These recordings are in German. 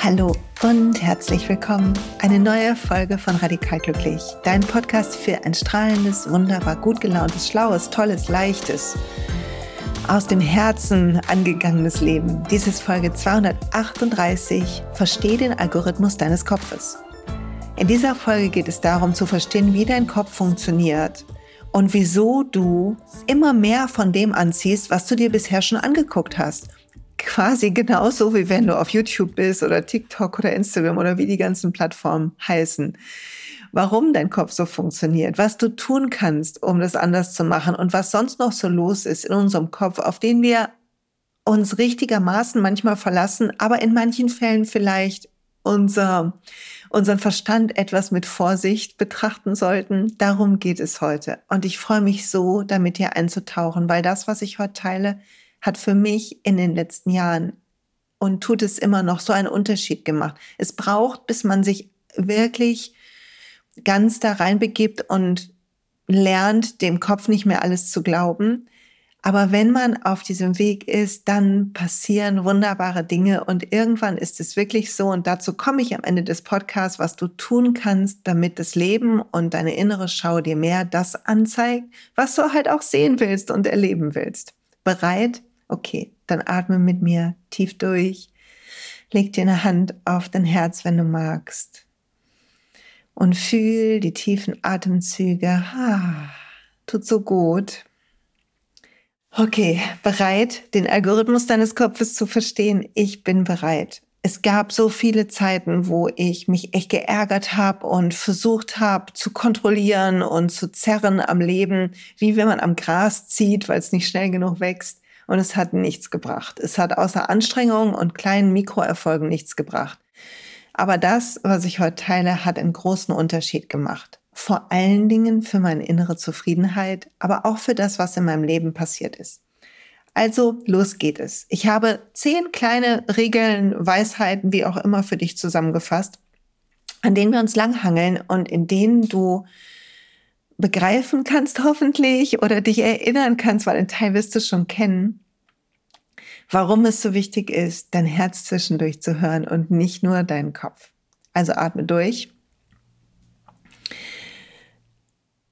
Hallo und herzlich willkommen. Eine neue Folge von Radikal Glücklich, dein Podcast für ein strahlendes, wunderbar gut gelauntes, schlaues, tolles, leichtes, aus dem Herzen angegangenes Leben. Dies ist Folge 238. Versteh den Algorithmus deines Kopfes. In dieser Folge geht es darum zu verstehen, wie dein Kopf funktioniert und wieso du immer mehr von dem anziehst, was du dir bisher schon angeguckt hast quasi genauso wie wenn du auf YouTube bist oder TikTok oder Instagram oder wie die ganzen Plattformen heißen. Warum dein Kopf so funktioniert, was du tun kannst, um das anders zu machen und was sonst noch so los ist in unserem Kopf, auf den wir uns richtigermaßen manchmal verlassen, aber in manchen Fällen vielleicht unser, unseren Verstand etwas mit Vorsicht betrachten sollten. Darum geht es heute. Und ich freue mich so, damit hier einzutauchen, weil das, was ich heute teile, hat für mich in den letzten Jahren und tut es immer noch so einen Unterschied gemacht. Es braucht, bis man sich wirklich ganz da reinbegibt und lernt, dem Kopf nicht mehr alles zu glauben. Aber wenn man auf diesem Weg ist, dann passieren wunderbare Dinge und irgendwann ist es wirklich so und dazu komme ich am Ende des Podcasts, was du tun kannst, damit das Leben und deine innere Schau dir mehr das anzeigt, was du halt auch sehen willst und erleben willst. Bereit? Okay, dann atme mit mir tief durch. Leg dir eine Hand auf dein Herz, wenn du magst. Und fühl die tiefen Atemzüge. Ah, tut so gut. Okay, bereit, den Algorithmus deines Kopfes zu verstehen? Ich bin bereit. Es gab so viele Zeiten, wo ich mich echt geärgert habe und versucht habe zu kontrollieren und zu zerren am Leben, wie wenn man am Gras zieht, weil es nicht schnell genug wächst und es hat nichts gebracht. Es hat außer Anstrengung und kleinen Mikroerfolgen nichts gebracht. Aber das, was ich heute teile, hat einen großen Unterschied gemacht. Vor allen Dingen für meine innere Zufriedenheit, aber auch für das, was in meinem Leben passiert ist. Also los geht es. Ich habe zehn kleine Regeln, Weisheiten, wie auch immer für dich zusammengefasst, an denen wir uns langhangeln und in denen du begreifen kannst hoffentlich oder dich erinnern kannst, weil ein Teil wirst du schon kennen, warum es so wichtig ist, dein Herz zwischendurch zu hören und nicht nur deinen Kopf. Also atme durch.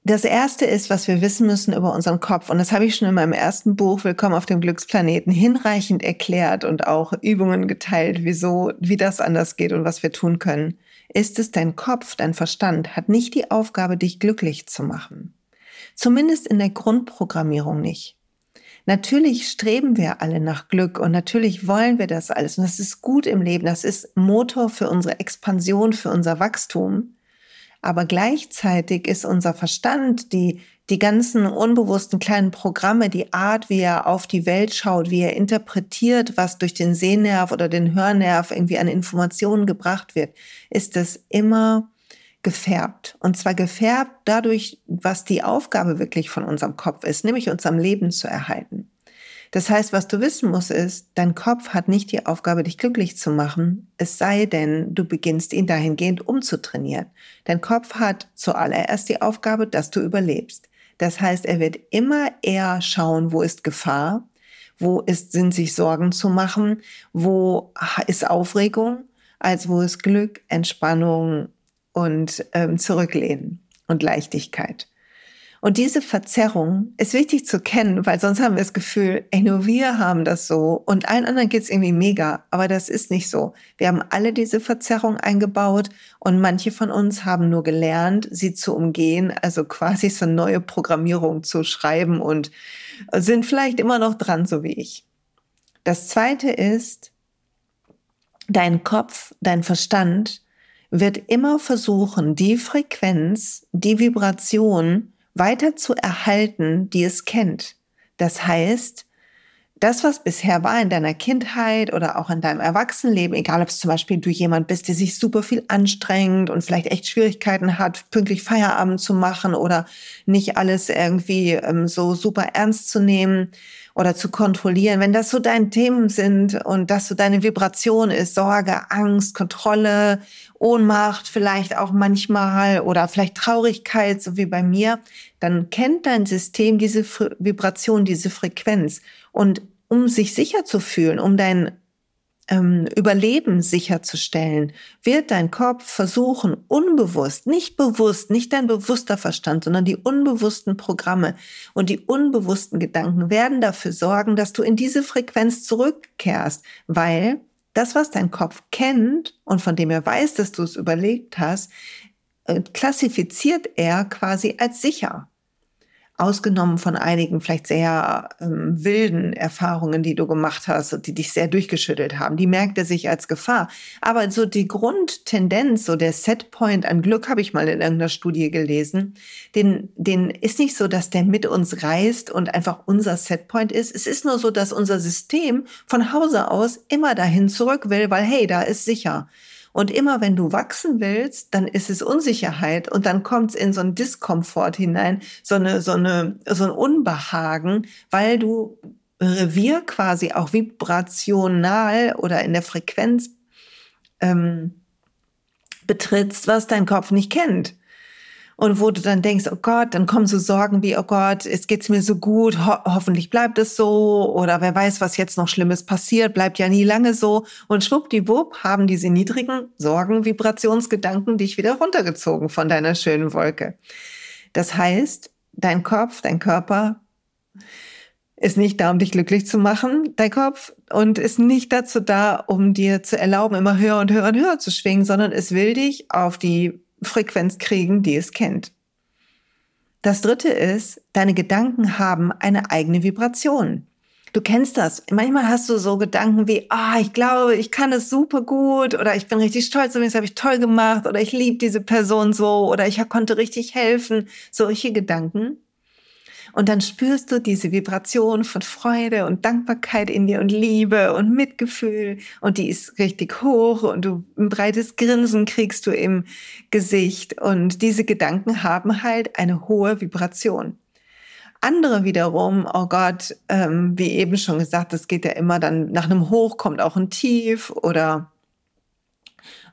Das erste ist, was wir wissen müssen über unseren Kopf. Und das habe ich schon in meinem ersten Buch Willkommen auf dem Glücksplaneten hinreichend erklärt und auch Übungen geteilt, wieso, wie das anders geht und was wir tun können ist es dein Kopf, dein Verstand hat nicht die Aufgabe, dich glücklich zu machen. Zumindest in der Grundprogrammierung nicht. Natürlich streben wir alle nach Glück und natürlich wollen wir das alles und das ist gut im Leben, das ist Motor für unsere Expansion, für unser Wachstum. Aber gleichzeitig ist unser Verstand, die die ganzen unbewussten kleinen Programme, die Art, wie er auf die Welt schaut, wie er interpretiert, was durch den Sehnerv oder den Hörnerv irgendwie an Informationen gebracht wird, ist es immer gefärbt. Und zwar gefärbt dadurch, was die Aufgabe wirklich von unserem Kopf ist, nämlich uns am Leben zu erhalten. Das heißt, was du wissen musst, ist, dein Kopf hat nicht die Aufgabe, dich glücklich zu machen, es sei denn, du beginnst ihn dahingehend umzutrainieren. Dein Kopf hat zuallererst die Aufgabe, dass du überlebst. Das heißt, er wird immer eher schauen, wo ist Gefahr, wo ist, sind sich Sorgen zu machen, wo ist Aufregung, als wo ist Glück, Entspannung und ähm, Zurücklehnen und Leichtigkeit. Und diese Verzerrung ist wichtig zu kennen, weil sonst haben wir das Gefühl, ey, nur wir haben das so und allen anderen geht's irgendwie mega. Aber das ist nicht so. Wir haben alle diese Verzerrung eingebaut und manche von uns haben nur gelernt, sie zu umgehen, also quasi so eine neue Programmierung zu schreiben und sind vielleicht immer noch dran, so wie ich. Das zweite ist, dein Kopf, dein Verstand wird immer versuchen, die Frequenz, die Vibration, weiter zu erhalten, die es kennt. Das heißt, das, was bisher war in deiner Kindheit oder auch in deinem Erwachsenenleben, egal ob es zum Beispiel du jemand bist, der sich super viel anstrengt und vielleicht echt Schwierigkeiten hat, pünktlich Feierabend zu machen oder nicht alles irgendwie ähm, so super ernst zu nehmen oder zu kontrollieren, wenn das so deine Themen sind und das so deine Vibration ist, Sorge, Angst, Kontrolle, Ohnmacht vielleicht auch manchmal oder vielleicht Traurigkeit, so wie bei mir, dann kennt dein System diese Vibration, diese Frequenz. Und um sich sicher zu fühlen, um dein ähm, Überleben sicherzustellen, wird dein Kopf versuchen, unbewusst, nicht bewusst, nicht dein bewusster Verstand, sondern die unbewussten Programme und die unbewussten Gedanken werden dafür sorgen, dass du in diese Frequenz zurückkehrst, weil das, was dein Kopf kennt und von dem er weiß, dass du es überlegt hast, äh, klassifiziert er quasi als sicher ausgenommen von einigen vielleicht sehr ähm, wilden Erfahrungen, die du gemacht hast und die dich sehr durchgeschüttelt haben. Die merkt er sich als Gefahr. Aber so die Grundtendenz, so der Setpoint an Glück, habe ich mal in irgendeiner Studie gelesen, den, den ist nicht so, dass der mit uns reist und einfach unser Setpoint ist. Es ist nur so, dass unser System von Hause aus immer dahin zurück will, weil hey, da ist sicher. Und immer wenn du wachsen willst, dann ist es Unsicherheit und dann kommt es in so ein Diskomfort hinein, so eine, so eine, so ein Unbehagen, weil du Revier quasi auch vibrational oder in der Frequenz ähm, betrittst, was dein Kopf nicht kennt und wo du dann denkst, oh Gott, dann kommen so Sorgen wie, oh Gott, es geht's mir so gut, ho hoffentlich bleibt es so oder wer weiß, was jetzt noch Schlimmes passiert, bleibt ja nie lange so und schwuppdiwupp haben diese niedrigen Sorgen, Vibrationsgedanken dich wieder runtergezogen von deiner schönen Wolke. Das heißt, dein Kopf, dein Körper ist nicht da, um dich glücklich zu machen, dein Kopf, und ist nicht dazu da, um dir zu erlauben, immer höher und höher und höher zu schwingen, sondern es will dich auf die Frequenz kriegen, die es kennt. Das dritte ist, deine Gedanken haben eine eigene Vibration. Du kennst das. Manchmal hast du so Gedanken wie, ah, oh, ich glaube, ich kann es super gut oder ich bin richtig stolz das habe ich toll gemacht oder ich liebe diese Person so oder ich konnte richtig helfen. Solche Gedanken. Und dann spürst du diese Vibration von Freude und Dankbarkeit in dir und Liebe und Mitgefühl. Und die ist richtig hoch und du ein breites Grinsen kriegst du im Gesicht. Und diese Gedanken haben halt eine hohe Vibration. Andere wiederum, oh Gott, ähm, wie eben schon gesagt, das geht ja immer dann nach einem Hoch kommt auch ein Tief oder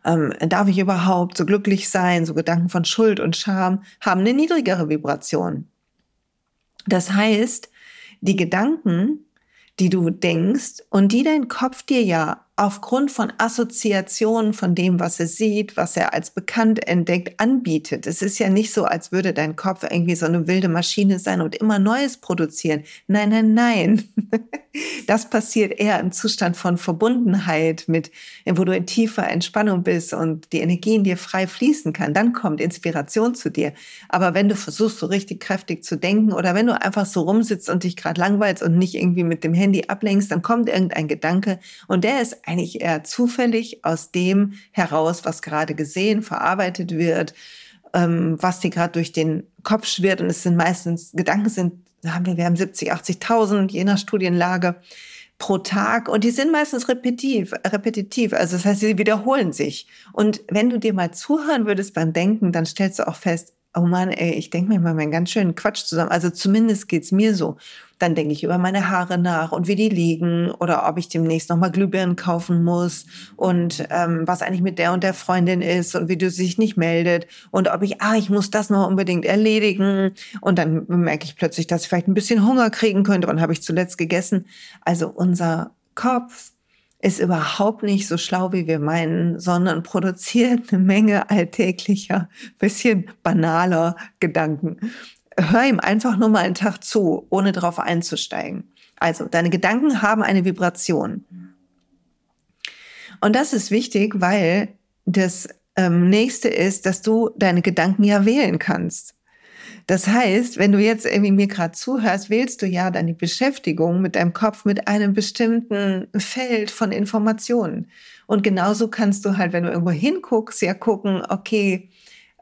ähm, darf ich überhaupt so glücklich sein? So Gedanken von Schuld und Scham haben eine niedrigere Vibration. Das heißt, die Gedanken, die du denkst und die dein Kopf dir ja aufgrund von Assoziationen von dem, was er sieht, was er als bekannt entdeckt, anbietet. Es ist ja nicht so, als würde dein Kopf irgendwie so eine wilde Maschine sein und immer Neues produzieren. Nein, nein, nein. Das passiert eher im Zustand von Verbundenheit mit, wo du in tiefer Entspannung bist und die Energie in dir frei fließen kann. Dann kommt Inspiration zu dir. Aber wenn du versuchst, so richtig kräftig zu denken oder wenn du einfach so rumsitzt und dich gerade langweilst und nicht irgendwie mit dem Handy ablenkst, dann kommt irgendein Gedanke und der ist eigentlich eher zufällig aus dem heraus, was gerade gesehen, verarbeitet wird, ähm, was dir gerade durch den Kopf schwirrt. Und es sind meistens, Gedanken sind, haben wir, wir haben 70, 80.000, je nach Studienlage pro Tag und die sind meistens repetitiv, repetitiv. Also das heißt, sie wiederholen sich. Und wenn du dir mal zuhören würdest beim Denken, dann stellst du auch fest, oh Mann, ey, ich denke mir mal meinen ganz schönen Quatsch zusammen. Also zumindest geht's mir so. Dann denke ich über meine Haare nach und wie die liegen oder ob ich demnächst nochmal Glühbirnen kaufen muss und ähm, was eigentlich mit der und der Freundin ist und wie du sich nicht meldet und ob ich, ah, ich muss das noch unbedingt erledigen und dann merke ich plötzlich, dass ich vielleicht ein bisschen Hunger kriegen könnte und habe ich zuletzt gegessen. Also unser Kopf ist überhaupt nicht so schlau, wie wir meinen, sondern produziert eine Menge alltäglicher, bisschen banaler Gedanken. Hör ihm einfach nur mal einen Tag zu, ohne darauf einzusteigen. Also, deine Gedanken haben eine Vibration. Und das ist wichtig, weil das ähm, nächste ist, dass du deine Gedanken ja wählen kannst. Das heißt, wenn du jetzt irgendwie mir gerade zuhörst, wählst du ja dann die Beschäftigung mit deinem Kopf mit einem bestimmten Feld von Informationen. Und genauso kannst du halt, wenn du irgendwo hinguckst, ja gucken, okay,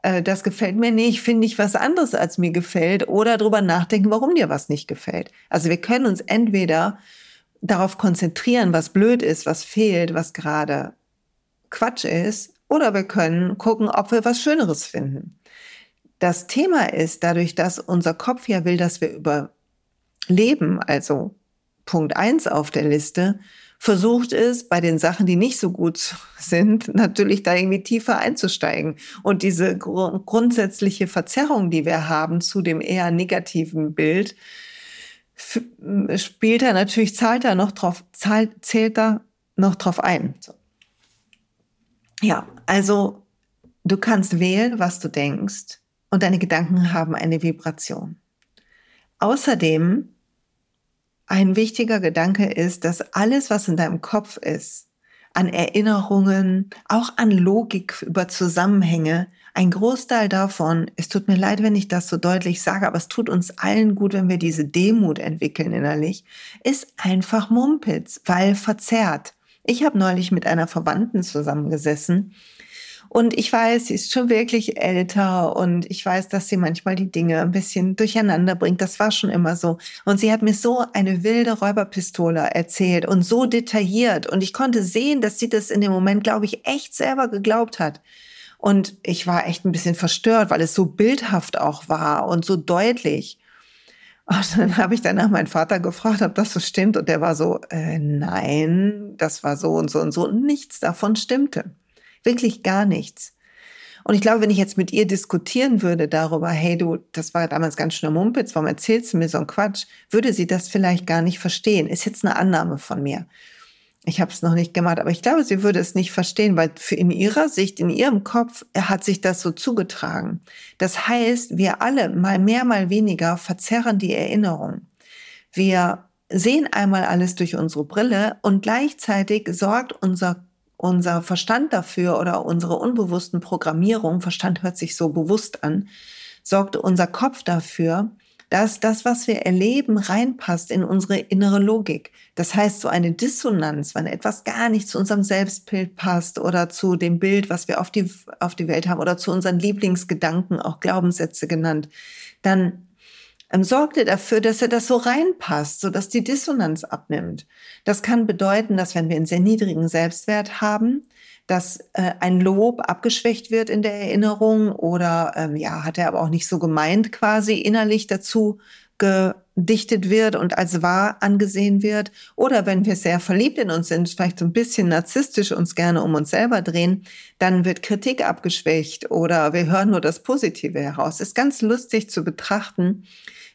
äh, das gefällt mir nicht, finde ich was anderes, als mir gefällt, oder drüber nachdenken, warum dir was nicht gefällt. Also wir können uns entweder darauf konzentrieren, was blöd ist, was fehlt, was gerade Quatsch ist, oder wir können gucken, ob wir was Schöneres finden. Das Thema ist, dadurch, dass unser Kopf ja will, dass wir überleben, also Punkt eins auf der Liste, versucht es, bei den Sachen, die nicht so gut sind, natürlich da irgendwie tiefer einzusteigen. Und diese gr grundsätzliche Verzerrung, die wir haben zu dem eher negativen Bild, spielt er natürlich, zahlt er noch drauf, zahlt, zählt er noch drauf ein. So. Ja, also du kannst wählen, was du denkst und deine Gedanken haben eine Vibration. Außerdem ein wichtiger Gedanke ist, dass alles, was in deinem Kopf ist, an Erinnerungen, auch an Logik über Zusammenhänge, ein Großteil davon, es tut mir leid, wenn ich das so deutlich sage, aber es tut uns allen gut, wenn wir diese Demut entwickeln innerlich, ist einfach Mumpitz, weil verzerrt. Ich habe neulich mit einer Verwandten zusammengesessen und ich weiß, sie ist schon wirklich älter und ich weiß, dass sie manchmal die Dinge ein bisschen durcheinander bringt. Das war schon immer so. Und sie hat mir so eine wilde Räuberpistole erzählt und so detailliert. Und ich konnte sehen, dass sie das in dem Moment, glaube ich, echt selber geglaubt hat. Und ich war echt ein bisschen verstört, weil es so bildhaft auch war und so deutlich. Und dann habe ich danach meinen Vater gefragt, ob das so stimmt. Und der war so, äh, nein, das war so und so und so. Und nichts davon stimmte. Wirklich gar nichts. Und ich glaube, wenn ich jetzt mit ihr diskutieren würde darüber, hey du, das war damals ganz schön Mumpitz, warum erzählst du mir so einen Quatsch, würde sie das vielleicht gar nicht verstehen. Ist jetzt eine Annahme von mir. Ich habe es noch nicht gemacht, aber ich glaube, sie würde es nicht verstehen, weil für in ihrer Sicht, in ihrem Kopf hat sich das so zugetragen. Das heißt, wir alle, mal mehr, mal weniger, verzerren die Erinnerung. Wir sehen einmal alles durch unsere Brille und gleichzeitig sorgt unser unser Verstand dafür oder unsere unbewussten Programmierung, Verstand hört sich so bewusst an, sorgt unser Kopf dafür, dass das, was wir erleben, reinpasst in unsere innere Logik. Das heißt, so eine Dissonanz, wenn etwas gar nicht zu unserem Selbstbild passt oder zu dem Bild, was wir auf die, auf die Welt haben oder zu unseren Lieblingsgedanken, auch Glaubenssätze genannt, dann ähm, sorgt er dafür, dass er das so reinpasst, so dass die Dissonanz abnimmt. Das kann bedeuten, dass wenn wir einen sehr niedrigen Selbstwert haben, dass äh, ein Lob abgeschwächt wird in der Erinnerung oder ähm, ja, hat er aber auch nicht so gemeint quasi innerlich dazu gedichtet wird und als wahr angesehen wird. Oder wenn wir sehr verliebt in uns sind, vielleicht so ein bisschen narzisstisch uns gerne um uns selber drehen, dann wird Kritik abgeschwächt oder wir hören nur das Positive heraus. Ist ganz lustig zu betrachten,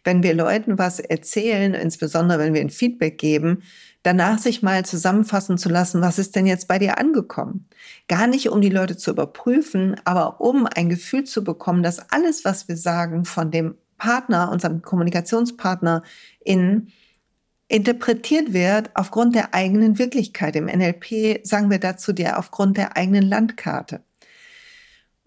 wenn wir Leuten was erzählen, insbesondere wenn wir ein Feedback geben, danach sich mal zusammenfassen zu lassen, was ist denn jetzt bei dir angekommen? Gar nicht, um die Leute zu überprüfen, aber um ein Gefühl zu bekommen, dass alles, was wir sagen, von dem Partner, unserem Kommunikationspartner in interpretiert wird aufgrund der eigenen Wirklichkeit. Im NLP sagen wir dazu der aufgrund der eigenen Landkarte.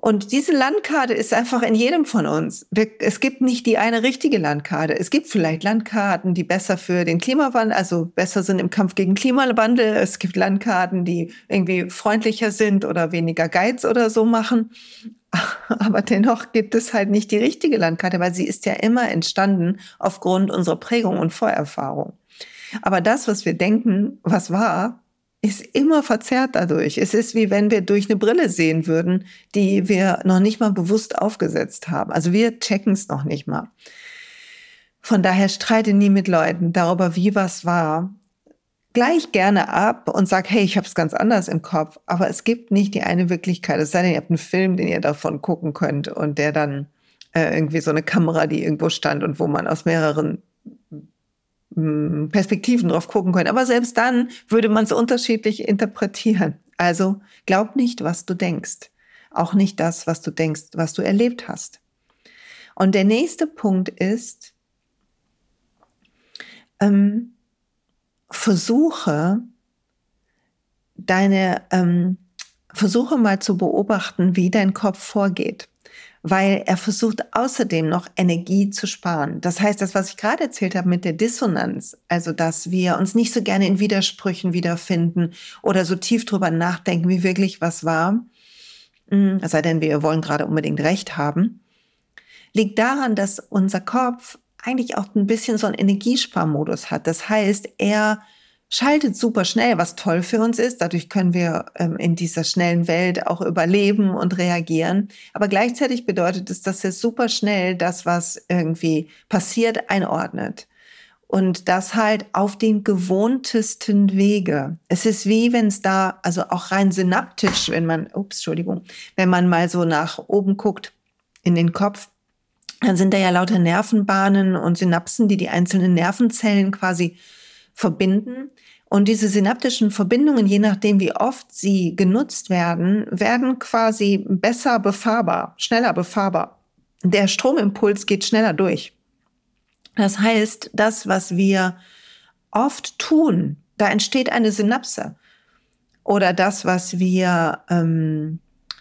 Und diese Landkarte ist einfach in jedem von uns. Es gibt nicht die eine richtige Landkarte. Es gibt vielleicht Landkarten, die besser für den Klimawandel, also besser sind im Kampf gegen Klimawandel. Es gibt Landkarten, die irgendwie freundlicher sind oder weniger Geiz oder so machen. Aber dennoch gibt es halt nicht die richtige Landkarte, weil sie ist ja immer entstanden aufgrund unserer Prägung und Vorerfahrung. Aber das, was wir denken, was war, ist immer verzerrt dadurch. Es ist wie wenn wir durch eine Brille sehen würden, die wir noch nicht mal bewusst aufgesetzt haben. Also wir checken es noch nicht mal. Von daher streite nie mit Leuten darüber, wie was war. Gleich gerne ab und sag, hey, ich habe es ganz anders im Kopf. Aber es gibt nicht die eine Wirklichkeit. Es sei denn, ihr habt einen Film, den ihr davon gucken könnt und der dann äh, irgendwie so eine Kamera, die irgendwo stand und wo man aus mehreren hm, Perspektiven drauf gucken können. Aber selbst dann würde man es unterschiedlich interpretieren. Also glaub nicht, was du denkst. Auch nicht das, was du denkst, was du erlebt hast. Und der nächste Punkt ist, ähm, versuche deine, ähm, versuche mal zu beobachten, wie dein Kopf vorgeht weil er versucht außerdem noch Energie zu sparen. Das heißt, das, was ich gerade erzählt habe mit der Dissonanz, also dass wir uns nicht so gerne in Widersprüchen wiederfinden oder so tief drüber nachdenken, wie wirklich was war, es sei denn, wir wollen gerade unbedingt Recht haben, liegt daran, dass unser Kopf eigentlich auch ein bisschen so einen Energiesparmodus hat. Das heißt, er schaltet super schnell, was toll für uns ist. Dadurch können wir ähm, in dieser schnellen Welt auch überleben und reagieren. Aber gleichzeitig bedeutet es, dass er super schnell das, was irgendwie passiert, einordnet. Und das halt auf den gewohntesten Wege. Es ist wie wenn es da, also auch rein synaptisch, wenn man, ups, Entschuldigung, wenn man mal so nach oben guckt in den Kopf, dann sind da ja lauter Nervenbahnen und Synapsen, die die einzelnen Nervenzellen quasi verbinden. Und diese synaptischen Verbindungen, je nachdem, wie oft sie genutzt werden, werden quasi besser befahrbar, schneller befahrbar. Der Stromimpuls geht schneller durch. Das heißt, das, was wir oft tun, da entsteht eine Synapse. Oder das, was wir ähm,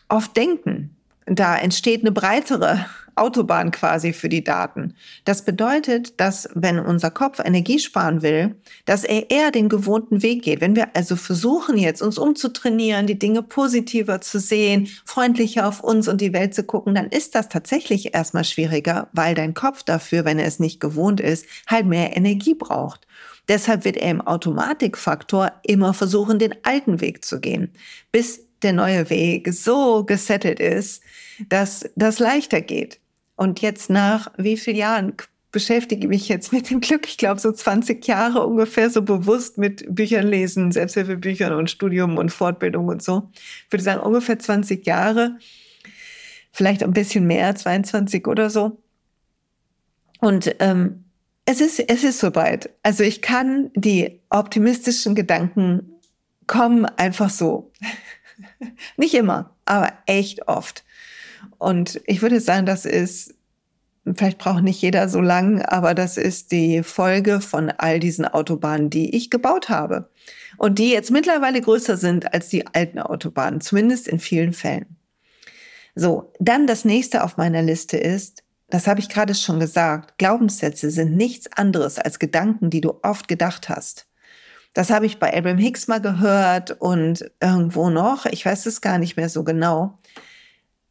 oft denken, da entsteht eine breitere Autobahn quasi für die Daten. Das bedeutet, dass wenn unser Kopf Energie sparen will, dass er eher den gewohnten Weg geht. Wenn wir also versuchen jetzt uns umzutrainieren, die Dinge positiver zu sehen, freundlicher auf uns und die Welt zu gucken, dann ist das tatsächlich erstmal schwieriger, weil dein Kopf dafür, wenn er es nicht gewohnt ist, halt mehr Energie braucht. Deshalb wird er im Automatikfaktor immer versuchen, den alten Weg zu gehen, bis der neue Weg so gesettelt ist, dass das leichter geht. Und jetzt nach wie vielen Jahren beschäftige ich mich jetzt mit dem Glück, ich glaube so 20 Jahre ungefähr so bewusst mit Büchern lesen, Selbsthilfebüchern und Studium und Fortbildung und so. Ich würde sagen ungefähr 20 Jahre, vielleicht ein bisschen mehr, 22 oder so. Und ähm, es ist, es ist soweit. Also ich kann die optimistischen Gedanken kommen einfach so. Nicht immer, aber echt oft. Und ich würde sagen, das ist, vielleicht braucht nicht jeder so lang, aber das ist die Folge von all diesen Autobahnen, die ich gebaut habe. Und die jetzt mittlerweile größer sind als die alten Autobahnen, zumindest in vielen Fällen. So, dann das nächste auf meiner Liste ist, das habe ich gerade schon gesagt, Glaubenssätze sind nichts anderes als Gedanken, die du oft gedacht hast. Das habe ich bei Abraham Hicks mal gehört und irgendwo noch, ich weiß es gar nicht mehr so genau.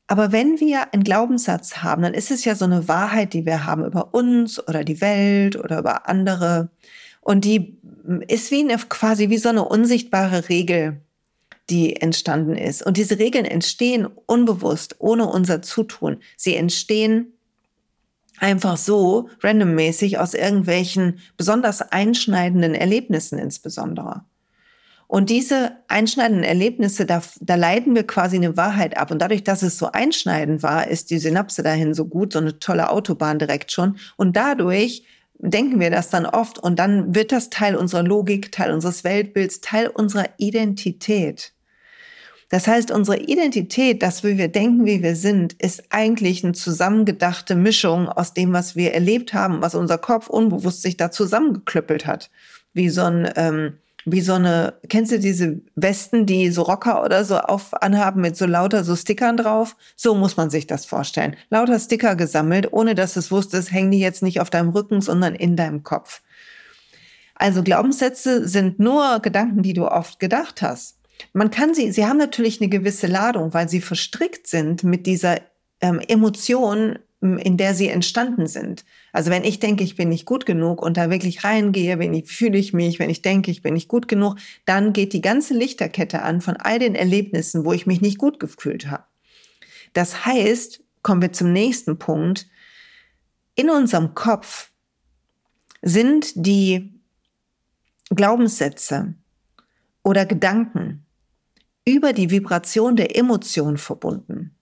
Aber wenn wir einen Glaubenssatz haben, dann ist es ja so eine Wahrheit, die wir haben über uns oder die Welt oder über andere. Und die ist wie eine, quasi wie so eine unsichtbare Regel, die entstanden ist. Und diese Regeln entstehen unbewusst, ohne unser Zutun. Sie entstehen einfach so randommäßig aus irgendwelchen besonders einschneidenden Erlebnissen insbesondere. Und diese einschneidenden Erlebnisse, da, da leiten wir quasi eine Wahrheit ab. Und dadurch, dass es so einschneidend war, ist die Synapse dahin so gut, so eine tolle Autobahn direkt schon. Und dadurch denken wir das dann oft und dann wird das Teil unserer Logik, Teil unseres Weltbilds, Teil unserer Identität. Das heißt, unsere Identität, das, wie wir denken, wie wir sind, ist eigentlich eine zusammengedachte Mischung aus dem, was wir erlebt haben, was unser Kopf unbewusst sich da zusammengeklüppelt hat. Wie so ein, ähm, wie so eine, kennst du diese Westen, die so Rocker oder so auf anhaben mit so lauter so Stickern drauf? So muss man sich das vorstellen. Lauter Sticker gesammelt, ohne dass es wusstest, hängen die jetzt nicht auf deinem Rücken, sondern in deinem Kopf. Also Glaubenssätze sind nur Gedanken, die du oft gedacht hast. Man kann sie, sie haben natürlich eine gewisse Ladung, weil sie verstrickt sind mit dieser ähm, Emotion, in der sie entstanden sind. Also wenn ich denke, ich bin nicht gut genug und da wirklich reingehe, wenn ich fühle ich mich, wenn ich denke, ich bin nicht gut genug, dann geht die ganze Lichterkette an von all den Erlebnissen, wo ich mich nicht gut gefühlt habe. Das heißt, kommen wir zum nächsten Punkt. In unserem Kopf sind die Glaubenssätze oder Gedanken über die Vibration der Emotion verbunden.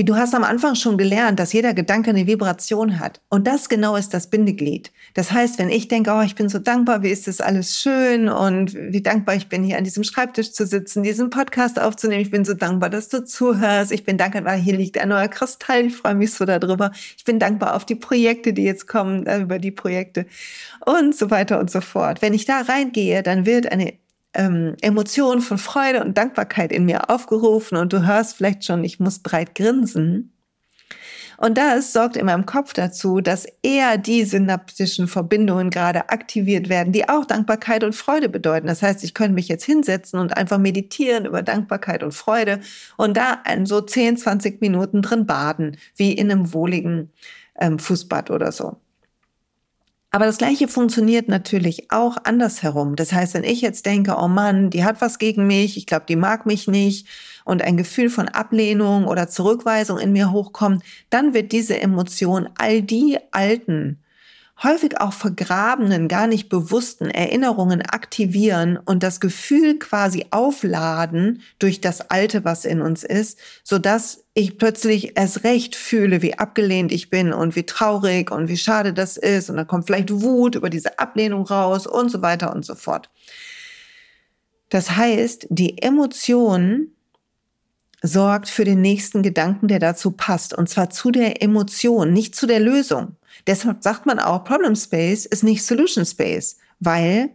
Wie du hast am Anfang schon gelernt, dass jeder Gedanke eine Vibration hat. Und das genau ist das Bindeglied. Das heißt, wenn ich denke, oh, ich bin so dankbar, wie ist das alles schön und wie dankbar ich bin, hier an diesem Schreibtisch zu sitzen, diesen Podcast aufzunehmen. Ich bin so dankbar, dass du zuhörst. Ich bin dankbar, weil hier liegt ein neuer Kristall. Ich freue mich so darüber. Ich bin dankbar auf die Projekte, die jetzt kommen, äh, über die Projekte und so weiter und so fort. Wenn ich da reingehe, dann wird eine ähm, Emotionen von Freude und Dankbarkeit in mir aufgerufen und du hörst vielleicht schon, ich muss breit grinsen. Und das sorgt in meinem Kopf dazu, dass eher die synaptischen Verbindungen gerade aktiviert werden, die auch Dankbarkeit und Freude bedeuten. Das heißt, ich könnte mich jetzt hinsetzen und einfach meditieren über Dankbarkeit und Freude und da so 10, 20 Minuten drin baden, wie in einem wohligen ähm, Fußbad oder so. Aber das Gleiche funktioniert natürlich auch andersherum. Das heißt, wenn ich jetzt denke, oh Mann, die hat was gegen mich, ich glaube, die mag mich nicht und ein Gefühl von Ablehnung oder Zurückweisung in mir hochkommt, dann wird diese Emotion all die alten, häufig auch vergrabenen, gar nicht bewussten Erinnerungen aktivieren und das Gefühl quasi aufladen durch das Alte, was in uns ist, so dass ich plötzlich erst recht fühle, wie abgelehnt ich bin und wie traurig und wie schade das ist und dann kommt vielleicht Wut über diese Ablehnung raus und so weiter und so fort. Das heißt, die Emotion sorgt für den nächsten Gedanken, der dazu passt. Und zwar zu der Emotion, nicht zu der Lösung. Deshalb sagt man auch, Problem Space ist nicht Solution Space, weil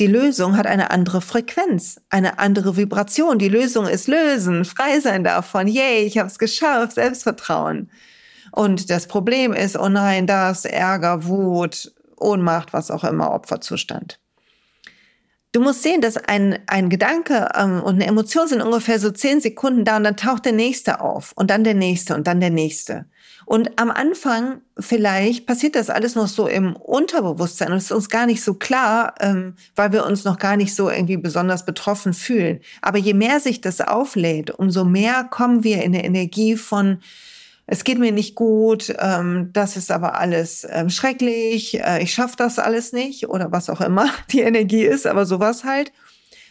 die Lösung hat eine andere Frequenz, eine andere Vibration. Die Lösung ist lösen, frei sein davon. Yay, ich habe es geschafft, Selbstvertrauen. Und das Problem ist, oh nein, das, Ärger, Wut, Ohnmacht, was auch immer, Opferzustand. Du musst sehen, dass ein, ein Gedanke ähm, und eine Emotion sind ungefähr so zehn Sekunden da und dann taucht der nächste auf und dann der nächste und dann der nächste. Und am Anfang vielleicht passiert das alles noch so im Unterbewusstsein und ist uns gar nicht so klar, ähm, weil wir uns noch gar nicht so irgendwie besonders betroffen fühlen. Aber je mehr sich das auflädt, umso mehr kommen wir in eine Energie von es geht mir nicht gut, ähm, das ist aber alles ähm, schrecklich, äh, ich schaffe das alles nicht oder was auch immer die Energie ist, aber sowas halt.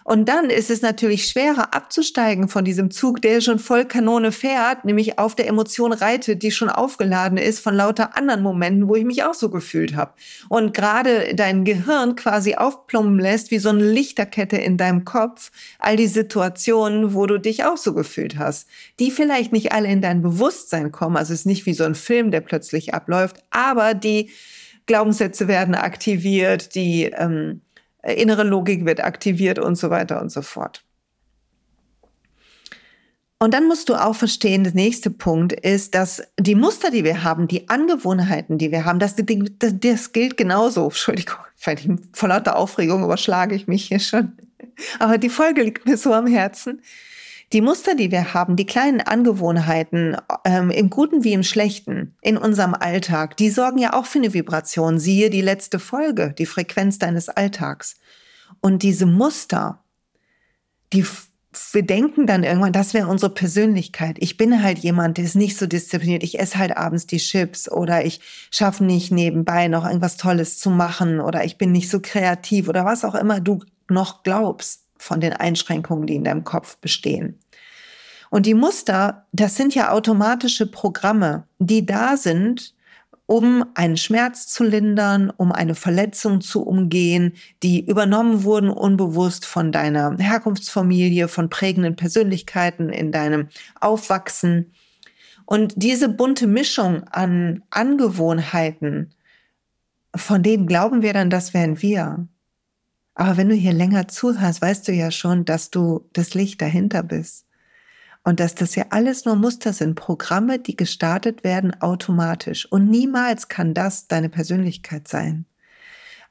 Und dann ist es natürlich schwerer abzusteigen von diesem Zug, der schon voll Kanone fährt, nämlich auf der Emotion reitet, die schon aufgeladen ist von lauter anderen Momenten, wo ich mich auch so gefühlt habe. Und gerade dein Gehirn quasi aufplumpen lässt, wie so eine Lichterkette in deinem Kopf, all die Situationen, wo du dich auch so gefühlt hast, die vielleicht nicht alle in dein Bewusstsein kommen, also es ist nicht wie so ein Film, der plötzlich abläuft, aber die Glaubenssätze werden aktiviert, die ähm, innere Logik wird aktiviert und so weiter und so fort. Und dann musst du auch verstehen, der nächste Punkt ist, dass die Muster, die wir haben, die Angewohnheiten, die wir haben, das, das, das gilt genauso. Entschuldigung, vor lauter Aufregung überschlage ich mich hier schon. Aber die Folge liegt mir so am Herzen. Die Muster, die wir haben, die kleinen Angewohnheiten, ähm, im Guten wie im Schlechten, in unserem Alltag, die sorgen ja auch für eine Vibration. Siehe die letzte Folge, die Frequenz deines Alltags. Und diese Muster, die wir denken dann irgendwann, das wäre unsere Persönlichkeit. Ich bin halt jemand, der ist nicht so diszipliniert. Ich esse halt abends die Chips oder ich schaffe nicht nebenbei noch irgendwas Tolles zu machen oder ich bin nicht so kreativ oder was auch immer du noch glaubst von den Einschränkungen, die in deinem Kopf bestehen. Und die Muster, das sind ja automatische Programme, die da sind, um einen Schmerz zu lindern, um eine Verletzung zu umgehen, die übernommen wurden unbewusst von deiner Herkunftsfamilie, von prägenden Persönlichkeiten in deinem Aufwachsen. Und diese bunte Mischung an Angewohnheiten, von denen glauben wir dann, das wären wir. Aber wenn du hier länger zuhörst, weißt du ja schon, dass du das Licht dahinter bist. Und dass das ja alles nur Muster sind, Programme, die gestartet werden automatisch. Und niemals kann das deine Persönlichkeit sein.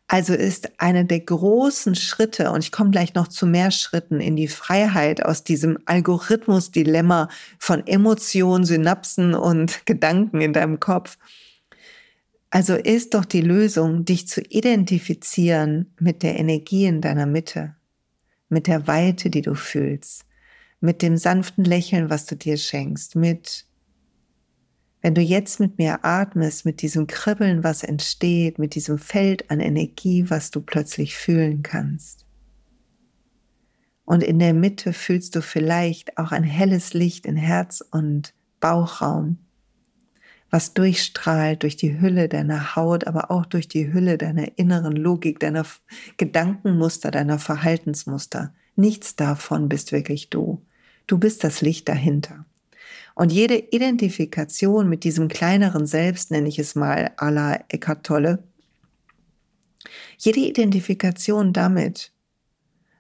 Also ist einer der großen Schritte, und ich komme gleich noch zu mehr Schritten in die Freiheit aus diesem Algorithmus-Dilemma von Emotionen, Synapsen und Gedanken in deinem Kopf. Also ist doch die Lösung, dich zu identifizieren mit der Energie in deiner Mitte, mit der Weite, die du fühlst, mit dem sanften Lächeln, was du dir schenkst, mit, wenn du jetzt mit mir atmest, mit diesem Kribbeln, was entsteht, mit diesem Feld an Energie, was du plötzlich fühlen kannst. Und in der Mitte fühlst du vielleicht auch ein helles Licht in Herz und Bauchraum, was durchstrahlt durch die Hülle deiner Haut, aber auch durch die Hülle deiner inneren Logik, deiner Gedankenmuster, deiner Verhaltensmuster. Nichts davon bist wirklich du. Du bist das Licht dahinter. Und jede Identifikation mit diesem kleineren Selbst, nenne ich es mal, à la Eckhart Tolle, jede Identifikation damit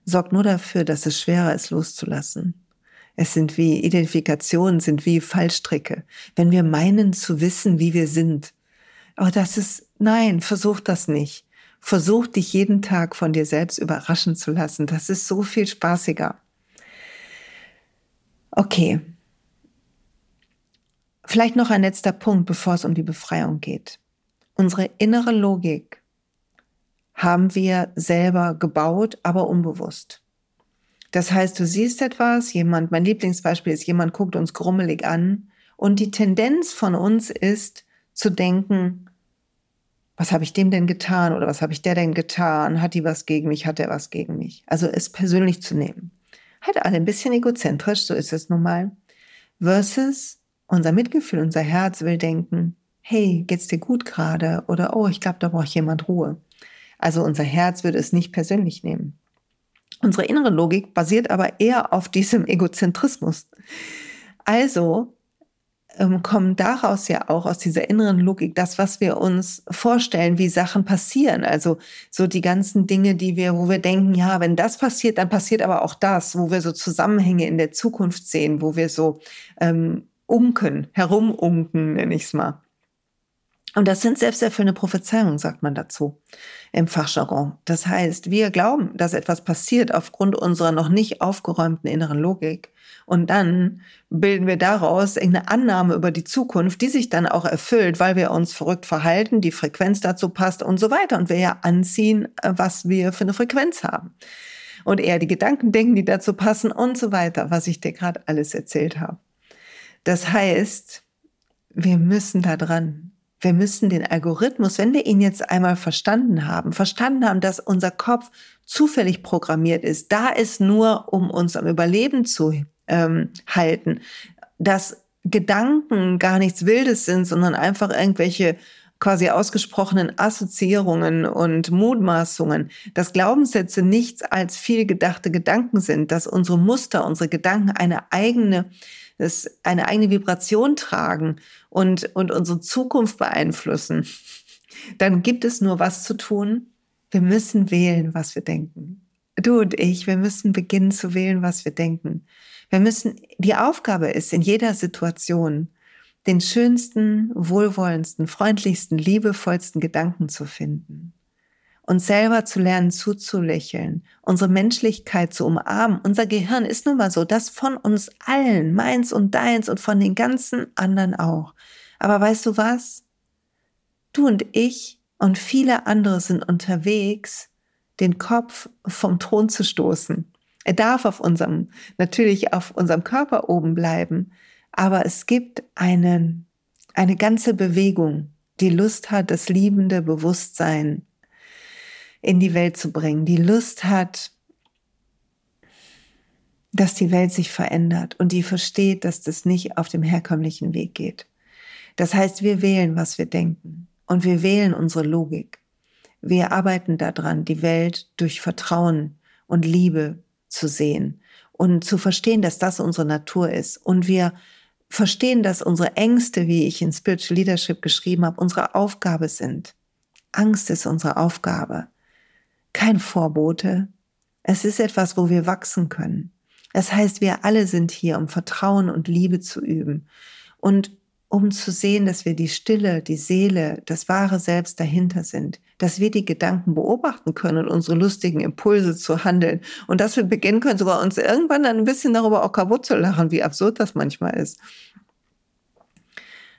sorgt nur dafür, dass es schwerer ist loszulassen. Es sind wie Identifikationen, sind wie Fallstricke. Wenn wir meinen zu wissen, wie wir sind. Aber das ist, nein, versuch das nicht. Versuch dich jeden Tag von dir selbst überraschen zu lassen. Das ist so viel spaßiger. Okay. Vielleicht noch ein letzter Punkt, bevor es um die Befreiung geht. Unsere innere Logik haben wir selber gebaut, aber unbewusst. Das heißt, du siehst etwas, jemand, mein Lieblingsbeispiel ist, jemand guckt uns grummelig an und die Tendenz von uns ist zu denken, was habe ich dem denn getan oder was habe ich der denn getan? Hat die was gegen mich? Hat er was gegen mich? Also es persönlich zu nehmen. Halt alle ein bisschen egozentrisch, so ist es nun mal. Versus unser Mitgefühl, unser Herz will denken, hey, geht's dir gut gerade? Oder oh, ich glaube, da braucht jemand Ruhe. Also unser Herz würde es nicht persönlich nehmen. Unsere innere Logik basiert aber eher auf diesem Egozentrismus. Also ähm, kommen daraus ja auch aus dieser inneren Logik das, was wir uns vorstellen, wie Sachen passieren. Also so die ganzen Dinge, die wir, wo wir denken, ja, wenn das passiert, dann passiert aber auch das, wo wir so Zusammenhänge in der Zukunft sehen, wo wir so ähm, unken, herumunken, nenne ich es mal. Und das sind selbsterfüllende Prophezeiungen, sagt man dazu im Fachjargon. Das heißt, wir glauben, dass etwas passiert aufgrund unserer noch nicht aufgeräumten inneren Logik. Und dann bilden wir daraus eine Annahme über die Zukunft, die sich dann auch erfüllt, weil wir uns verrückt verhalten, die Frequenz dazu passt und so weiter. Und wir ja anziehen, äh, was wir für eine Frequenz haben. Und eher die Gedanken denken, die dazu passen und so weiter, was ich dir gerade alles erzählt habe. Das heißt, wir müssen da dran wir müssen den Algorithmus, wenn wir ihn jetzt einmal verstanden haben, verstanden haben, dass unser Kopf zufällig programmiert ist, da ist nur, um uns am Überleben zu ähm, halten, dass Gedanken gar nichts Wildes sind, sondern einfach irgendwelche quasi ausgesprochenen Assoziierungen und Mutmaßungen, dass Glaubenssätze nichts als viel gedachte Gedanken sind, dass unsere Muster, unsere Gedanken eine eigene eine eigene Vibration tragen und, und unsere Zukunft beeinflussen, dann gibt es nur was zu tun. Wir müssen wählen, was wir denken. Du und ich, wir müssen beginnen zu wählen, was wir denken. Wir müssen, die Aufgabe ist in jeder Situation, den schönsten, wohlwollendsten, freundlichsten, liebevollsten Gedanken zu finden uns selber zu lernen zuzulächeln, unsere Menschlichkeit zu umarmen. Unser Gehirn ist nun mal so, das von uns allen, meins und deins und von den ganzen anderen auch. Aber weißt du was? Du und ich und viele andere sind unterwegs, den Kopf vom Thron zu stoßen. Er darf auf unserem, natürlich auf unserem Körper oben bleiben, aber es gibt einen, eine ganze Bewegung, die Lust hat, das liebende Bewusstsein in die Welt zu bringen, die Lust hat, dass die Welt sich verändert und die versteht, dass das nicht auf dem herkömmlichen Weg geht. Das heißt, wir wählen, was wir denken und wir wählen unsere Logik. Wir arbeiten daran, die Welt durch Vertrauen und Liebe zu sehen und zu verstehen, dass das unsere Natur ist. Und wir verstehen, dass unsere Ängste, wie ich in Spiritual Leadership geschrieben habe, unsere Aufgabe sind. Angst ist unsere Aufgabe kein Vorbote. Es ist etwas, wo wir wachsen können. Das heißt, wir alle sind hier, um Vertrauen und Liebe zu üben und um zu sehen, dass wir die Stille, die Seele, das wahre Selbst dahinter sind, dass wir die Gedanken beobachten können und unsere lustigen Impulse zu handeln und dass wir beginnen können, sogar uns irgendwann dann ein bisschen darüber auch kaputt zu lachen, wie absurd das manchmal ist.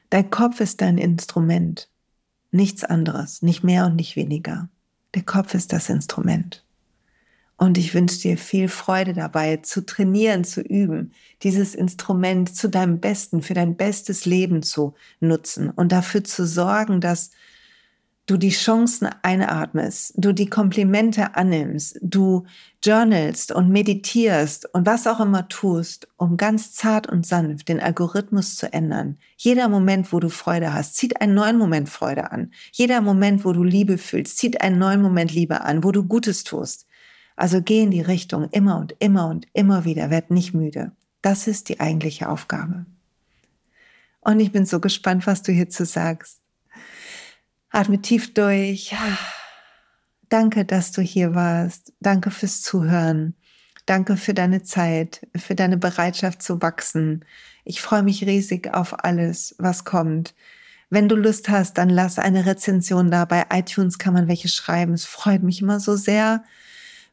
Dein Kopf ist dein Instrument, nichts anderes, nicht mehr und nicht weniger. Der Kopf ist das Instrument. Und ich wünsche dir viel Freude dabei, zu trainieren, zu üben, dieses Instrument zu deinem Besten, für dein bestes Leben zu nutzen und dafür zu sorgen, dass du die Chancen einatmest, du die Komplimente annimmst, du journalst und meditierst und was auch immer tust, um ganz zart und sanft den Algorithmus zu ändern. Jeder Moment, wo du Freude hast, zieht einen neuen Moment Freude an. Jeder Moment, wo du Liebe fühlst, zieht einen neuen Moment Liebe an, wo du Gutes tust. Also geh in die Richtung immer und immer und immer wieder, werd nicht müde. Das ist die eigentliche Aufgabe. Und ich bin so gespannt, was du hierzu sagst. Atme tief durch. Danke, dass du hier warst. Danke fürs Zuhören. Danke für deine Zeit, für deine Bereitschaft zu wachsen. Ich freue mich riesig auf alles, was kommt. Wenn du Lust hast, dann lass eine Rezension da. Bei iTunes kann man welche schreiben. Es freut mich immer so sehr.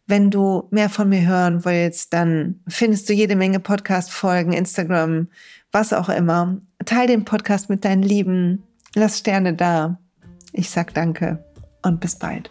Wenn du mehr von mir hören willst, dann findest du jede Menge Podcast-Folgen, Instagram, was auch immer. Teil den Podcast mit deinen Lieben. Lass Sterne da. Ich sag danke und bis bald.